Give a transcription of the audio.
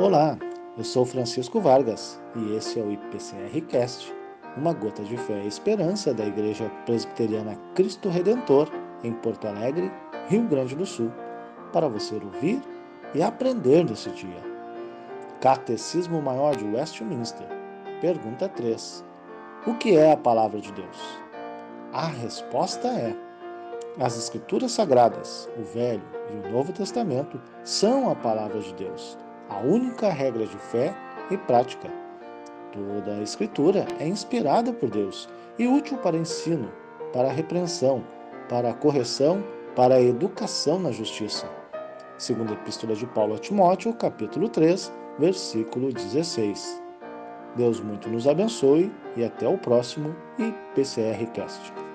Olá, eu sou Francisco Vargas e esse é o IPCR Cast, uma gota de fé e esperança da Igreja Presbiteriana Cristo Redentor em Porto Alegre, Rio Grande do Sul, para você ouvir e aprender nesse dia. Catecismo Maior de Westminster, pergunta 3. O que é a palavra de Deus? A resposta é: as Escrituras Sagradas, o Velho e o Novo Testamento, são a palavra de Deus, a única regra de fé e prática. Toda a Escritura é inspirada por Deus e útil para ensino, para repreensão, para correção, para educação na justiça. Segundo a Epístola de Paulo a Timóteo, capítulo 3, versículo 16. Deus muito nos abençoe e até o próximo IPCR Cast.